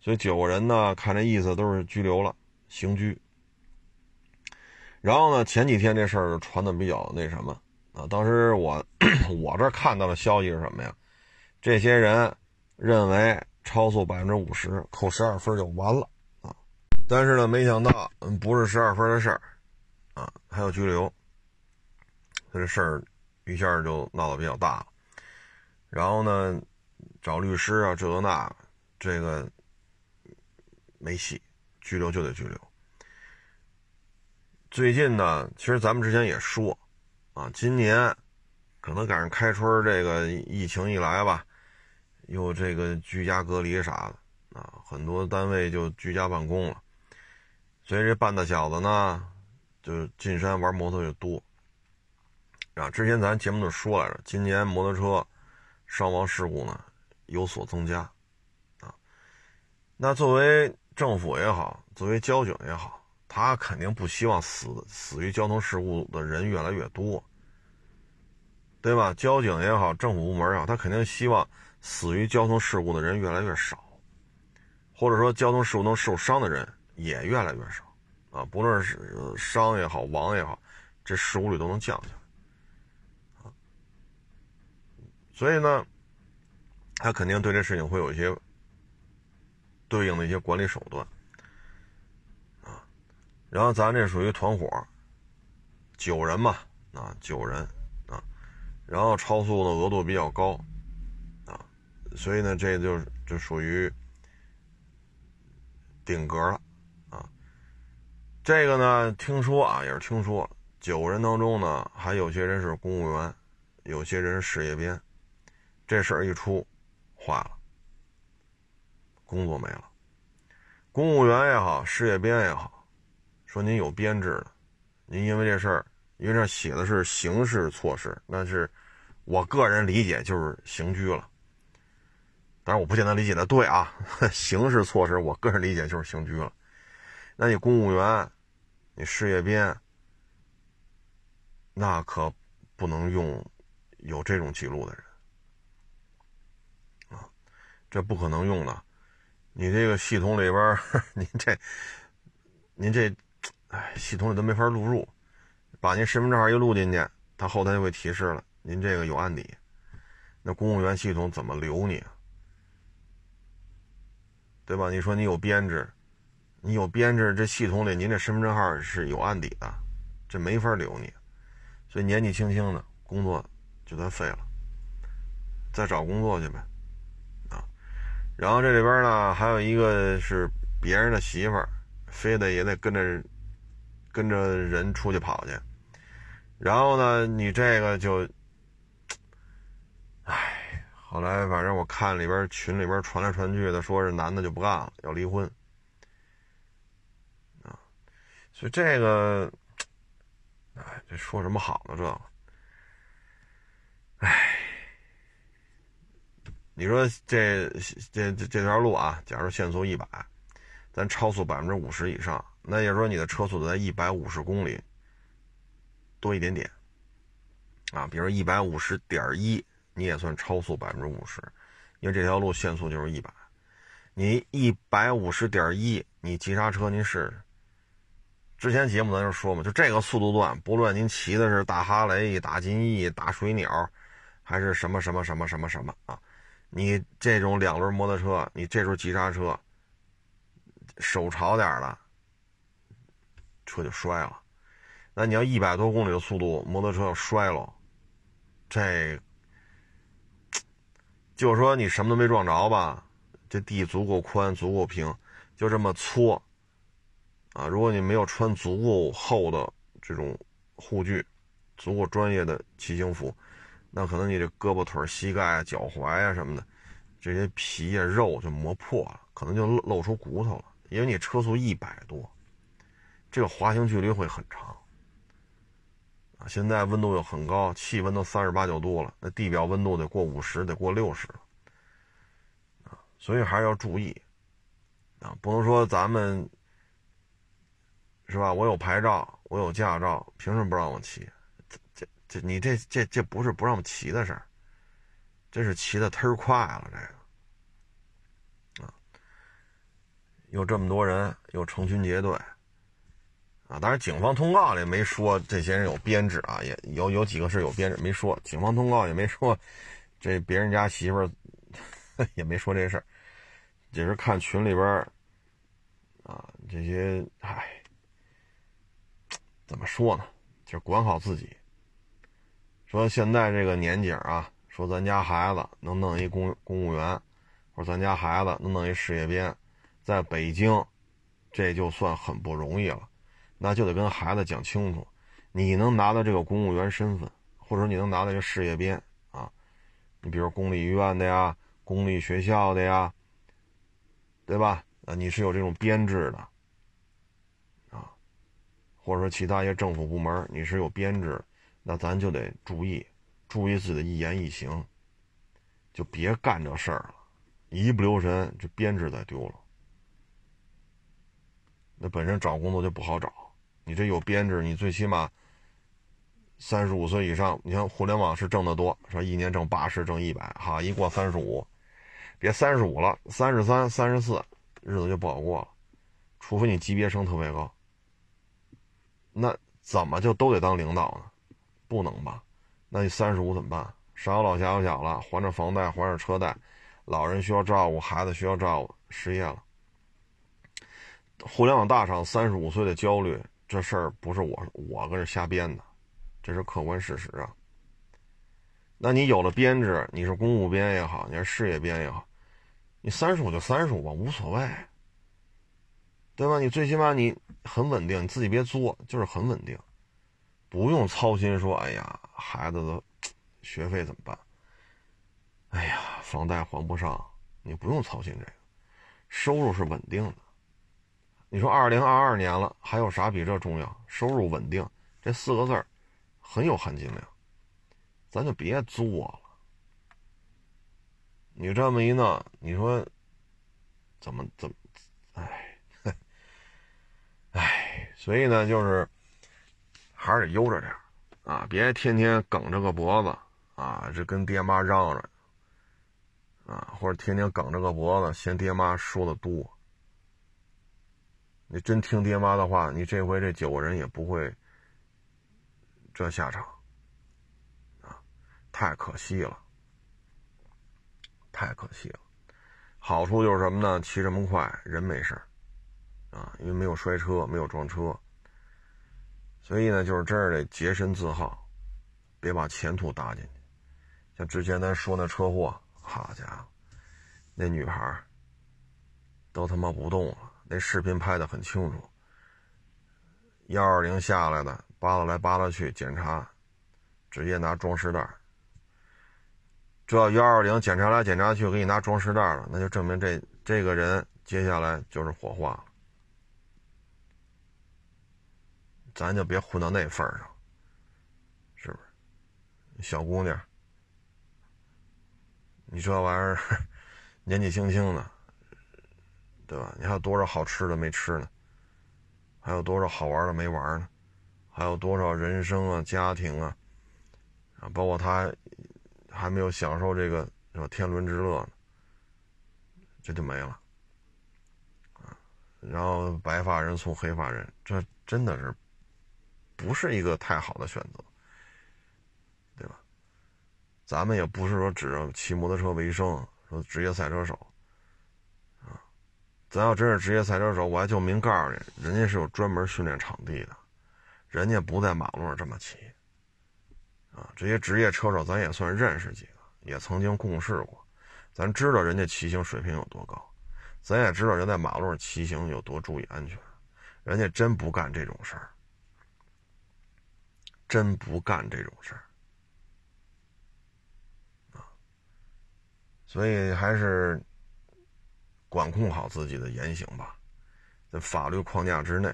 所以九个人呢，看这意思都是拘留了，刑拘。然后呢，前几天这事儿传的比较那什么啊，当时我 [CLEARS THROAT] 我这看到的消息是什么呀？这些人认为超速百分之五十扣十二分就完了啊，但是呢，没想到不是十二分的事儿啊，还有拘留，这事儿一下就闹得比较大了。然后呢，找律师啊，这个那，这个没戏，拘留就得拘留。最近呢，其实咱们之前也说，啊，今年可能赶上开春这个疫情一来吧，又这个居家隔离啥的，啊，很多单位就居家办公了，所以这半大小子呢，就进山玩摩托就多。啊，之前咱节目就说来着，今年摩托车。伤亡事故呢有所增加，啊，那作为政府也好，作为交警也好，他肯定不希望死死于交通事故的人越来越多，对吧？交警也好，政府部门也好，他肯定希望死于交通事故的人越来越少，或者说交通事故能受伤的人也越来越少，啊，不论是伤也好，亡也好，这事故率都能降下来。所以呢，他肯定对这事情会有一些对应的一些管理手段。然后咱这属于团伙，九人嘛，啊，九人啊。然后超速的额度比较高啊，所以呢，这就就属于顶格了啊。这个呢，听说啊，也是听说，九人当中呢，还有些人是公务员，有些人是事业编。这事儿一出，坏了，工作没了。公务员也好，事业编也好，说您有编制的，您因为这事儿，因为这写的是刑事措施，那是我个人理解就是刑拘了。当然我不见得理解的对啊，[LAUGHS] 刑事措施我个人理解就是刑拘了。那你公务员，你事业编，那可不能用有这种记录的人啊。这不可能用的。你这个系统里边，[LAUGHS] 您这，您这，哎，系统里都没法录入，把您身份证号一录进去，它后台就会提示了，您这个有案底。那公务员系统怎么留你？对吧？你说你有编制，你有编制，这系统里您这身份证号是有案底的，这没法留你。所以年纪轻轻的工作就算废了，再找工作去呗，啊。然后这里边呢还有一个是别人的媳妇儿，非得也得跟着跟着人出去跑去。然后呢，你这个就，唉。后来反正我看里边群里边传来传去的，说是男的就不干了，要离婚啊。所以这个，哎，这说什么好呢？这个，哎，你说这这这这条路啊，假如限速一百，咱超速百分之五十以上，那也就是说你的车速在一百五十公里多一点点啊，比如一百五十点一。你也算超速百分之五十，因为这条路限速就是一百，你一百五十点一，你急刹车您试试。之前节目咱就说嘛，就这个速度段，不论您骑的是大哈雷、大金翼、大水鸟，还是什么什么什么什么什么啊，你这种两轮摩托车，你这时候急刹车，手潮点了，车就摔了。那你要一百多公里的速度，摩托车要摔了，这。就是说你什么都没撞着吧，这地足够宽，足够平，就这么搓，啊，如果你没有穿足够厚的这种护具，足够专业的骑行服，那可能你这胳膊腿膝盖脚踝啊什么的，这些皮呀肉就磨破了，可能就露露出骨头了，因为你车速一百多，这个滑行距离会很长。啊，现在温度又很高，气温都三十八九度了，那地表温度得过五十，得过六十了，啊，所以还是要注意，啊，不能说咱们是吧？我有牌照，我有驾照，凭什么不让我骑？这这这，你这这这不是不让我骑的事儿，这是骑的忒快了，这个，啊，有这么多人，有成群结队。啊，当然，警方通告里没说这些人有编制啊，也有有几个是有编制，没说。警方通告也没说，这别人家媳妇儿 [LAUGHS] 也没说这事儿，只是看群里边啊，这些，唉，怎么说呢？就管好自己。说现在这个年景啊，说咱家孩子能弄一公公务员，或者咱家孩子能弄一事业编，在北京，这就算很不容易了。那就得跟孩子讲清楚，你能拿到这个公务员身份，或者你能拿到这事业编啊，你比如公立医院的呀，公立学校的呀，对吧？你是有这种编制的啊，或者说其他一些政府部门你是有编制，那咱就得注意，注意自己的一言一行，就别干这事儿了，一不留神这编制再丢了，那本身找工作就不好找。你这有编制，你最起码三十五岁以上。你像互联网是挣得多，说一年挣八十、挣一百，哈，一过三十五，别三十五了，三十三、三十四，日子就不好过了。除非你级别升特别高，那怎么就都得当领导呢？不能吧？那你三十五怎么办？上有老下有小了，还着房贷，还着车贷，老人需要照顾，孩子需要照顾，失业了。互联网大厂三十五岁的焦虑。这事儿不是我我搁这瞎编的，这是客观事实啊。那你有了编制，你是公务编也好，你是事业编也好，你三十五就三十五吧，无所谓，对吧？你最起码你很稳定，你自己别作，就是很稳定，不用操心说，哎呀，孩子的学费怎么办？哎呀，房贷还不上，你不用操心这个，收入是稳定的。你说二零二二年了，还有啥比这重要？收入稳定这四个字儿很有含金量，咱就别作了。你这么一弄，你说怎么怎么？哎，哎，所以呢，就是还是得悠着点啊，别天天梗着个脖子啊，这跟爹妈嚷嚷啊，或者天天梗着个脖子嫌爹妈说的多。你真听爹妈的话，你这回这九个人也不会这下场啊，太可惜了，太可惜了。好处就是什么呢？骑这么快，人没事啊，因为没有摔车，没有撞车。所以呢，就是真是得洁身自好，别把前途搭进去。像之前咱说那车祸，好家伙，那女孩都他妈不动了。那视频拍的很清楚，幺二零下来的，扒拉来扒拉去检查，直接拿装尸袋。这要幺二零检查来检查去给你拿装尸袋了，那就证明这这个人接下来就是火化了。咱就别混到那份上，是不是？小姑娘，你这玩意儿 [LAUGHS] 年纪轻轻的。对吧？你还有多少好吃的没吃呢？还有多少好玩的没玩呢？还有多少人生啊、家庭啊，啊，包括他还没有享受这个什么天伦之乐呢？这就没了啊！然后白发人送黑发人，这真的是不是一个太好的选择，对吧？咱们也不是说指着骑摩托车为生，说职业赛车手。咱要真是职业赛车手，我还就明告诉你，人家是有专门训练场地的，人家不在马路上这么骑。啊，这些职业车手咱也算认识几个，也曾经共事过，咱知道人家骑行水平有多高，咱也知道人在马路上骑行有多注意安全，人家真不干这种事儿，真不干这种事儿。啊，所以还是。管控好自己的言行吧，在法律框架之内，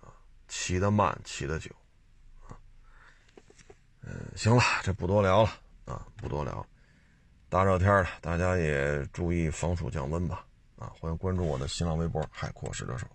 啊，骑得慢，骑得久，啊，嗯，行了，这不多聊了啊，不多聊，大热天了，大家也注意防暑降温吧，啊，欢迎关注我的新浪微博“海阔试车手”。